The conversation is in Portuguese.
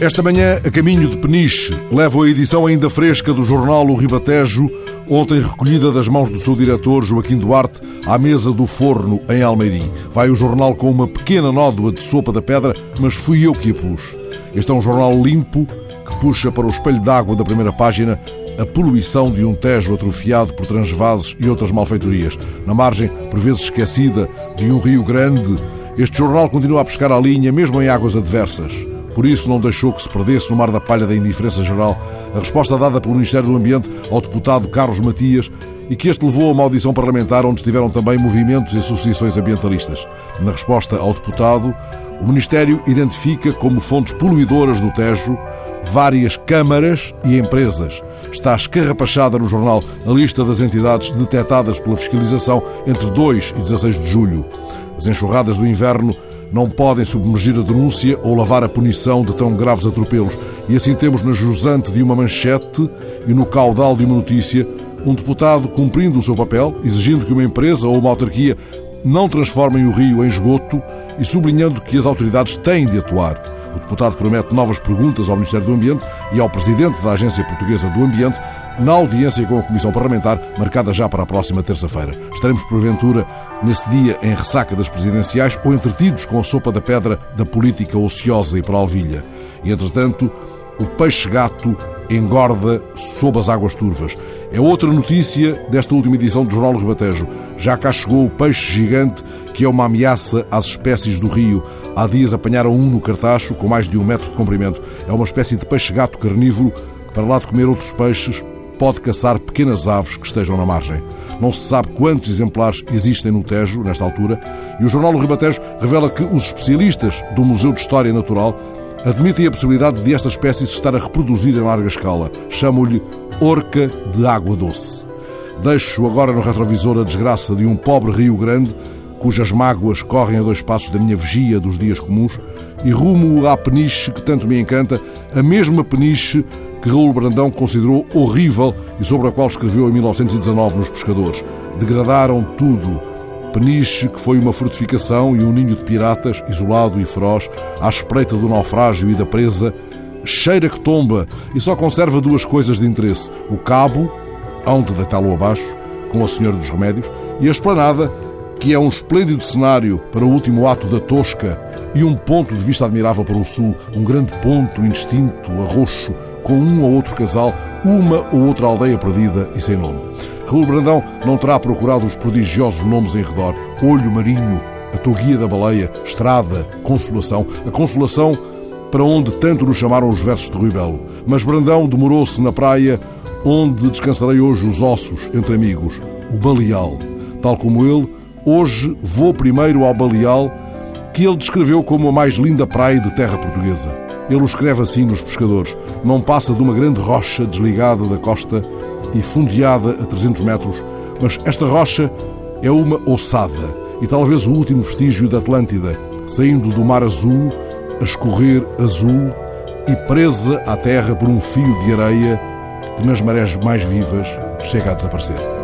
Esta manhã, a caminho de Peniche, levo a edição ainda fresca do jornal O Ribatejo, ontem recolhida das mãos do seu diretor, Joaquim Duarte, à mesa do forno em Almeirim. Vai o jornal com uma pequena nódoa de sopa da pedra, mas fui eu que a pus. Este é um jornal limpo que puxa para o espelho d'água da primeira página a poluição de um tejo atrofiado por transvases e outras malfeitorias. Na margem, por vezes esquecida, de um rio grande, este jornal continua a pescar a linha, mesmo em águas adversas. Por isso, não deixou que se perdesse no mar da palha da indiferença geral a resposta dada pelo Ministério do Ambiente ao deputado Carlos Matias e que este levou a uma audição parlamentar onde estiveram também movimentos e associações ambientalistas. Na resposta ao deputado, o Ministério identifica como fontes poluidoras do Tejo várias câmaras e empresas. Está escarrapachada no jornal a lista das entidades detectadas pela fiscalização entre 2 e 16 de julho. As enxurradas do inverno não podem submergir a denúncia ou lavar a punição de tão graves atropelos. E assim temos na jusante de uma manchete e no caudal de uma notícia um deputado cumprindo o seu papel, exigindo que uma empresa ou uma autarquia não transformem o rio em esgoto e sublinhando que as autoridades têm de atuar. O deputado promete novas perguntas ao Ministério do Ambiente e ao presidente da Agência Portuguesa do Ambiente na audiência com a Comissão Parlamentar, marcada já para a próxima terça-feira. Estaremos, porventura, nesse dia em ressaca das presidenciais ou entretidos com a sopa da pedra da política ociosa e para alvilha. E, entretanto, o peixe-gato engorda sob as águas turvas. É outra notícia desta última edição do Jornal do Ribatejo. Já cá chegou o peixe gigante, que é uma ameaça às espécies do rio. Há dias apanharam um no Cartacho, com mais de um metro de comprimento. É uma espécie de peixe-gato carnívoro que, para lá de comer outros peixes, pode caçar pequenas aves que estejam na margem. Não se sabe quantos exemplares existem no Tejo, nesta altura, e o Jornal do Ribatejo revela que os especialistas do Museu de História Natural admitem a possibilidade de esta espécie se estar a reproduzir em larga escala. Chamam-lhe orca de água doce. Deixo agora no retrovisor a desgraça de um pobre rio grande, cujas mágoas correm a dois passos da minha vigia dos dias comuns, e rumo à peniche que tanto me encanta, a mesma peniche que Raul Brandão considerou horrível e sobre a qual escreveu em 1919 nos Pescadores. Degradaram tudo. Peniche, que foi uma fortificação e um ninho de piratas, isolado e feroz, à espreita do naufrágio e da presa, cheira que tomba e só conserva duas coisas de interesse: o cabo, onde deitá-lo abaixo, com a Senhora dos Remédios, e a esplanada, que é um esplêndido cenário para o último ato da Tosca e um ponto de vista admirável para o sul, um grande ponto indistinto, arroxo, com um ou outro casal, uma ou outra aldeia perdida e sem nome. Raul Brandão não terá procurado os prodigiosos nomes em redor: Olho Marinho, a Toguia da Baleia, Estrada, Consolação. A Consolação para onde tanto nos chamaram os versos de Rui Belo. Mas Brandão demorou-se na praia onde descansarei hoje os ossos entre amigos, o Baleal. Tal como ele, hoje vou primeiro ao Baleal, que ele descreveu como a mais linda praia de terra portuguesa. Ele o escreve assim nos pescadores. Não passa de uma grande rocha desligada da costa e fundeada a 300 metros, mas esta rocha é uma ossada e talvez o último vestígio da Atlântida, saindo do mar azul, a escorrer azul e presa à terra por um fio de areia que nas marés mais vivas chega a desaparecer.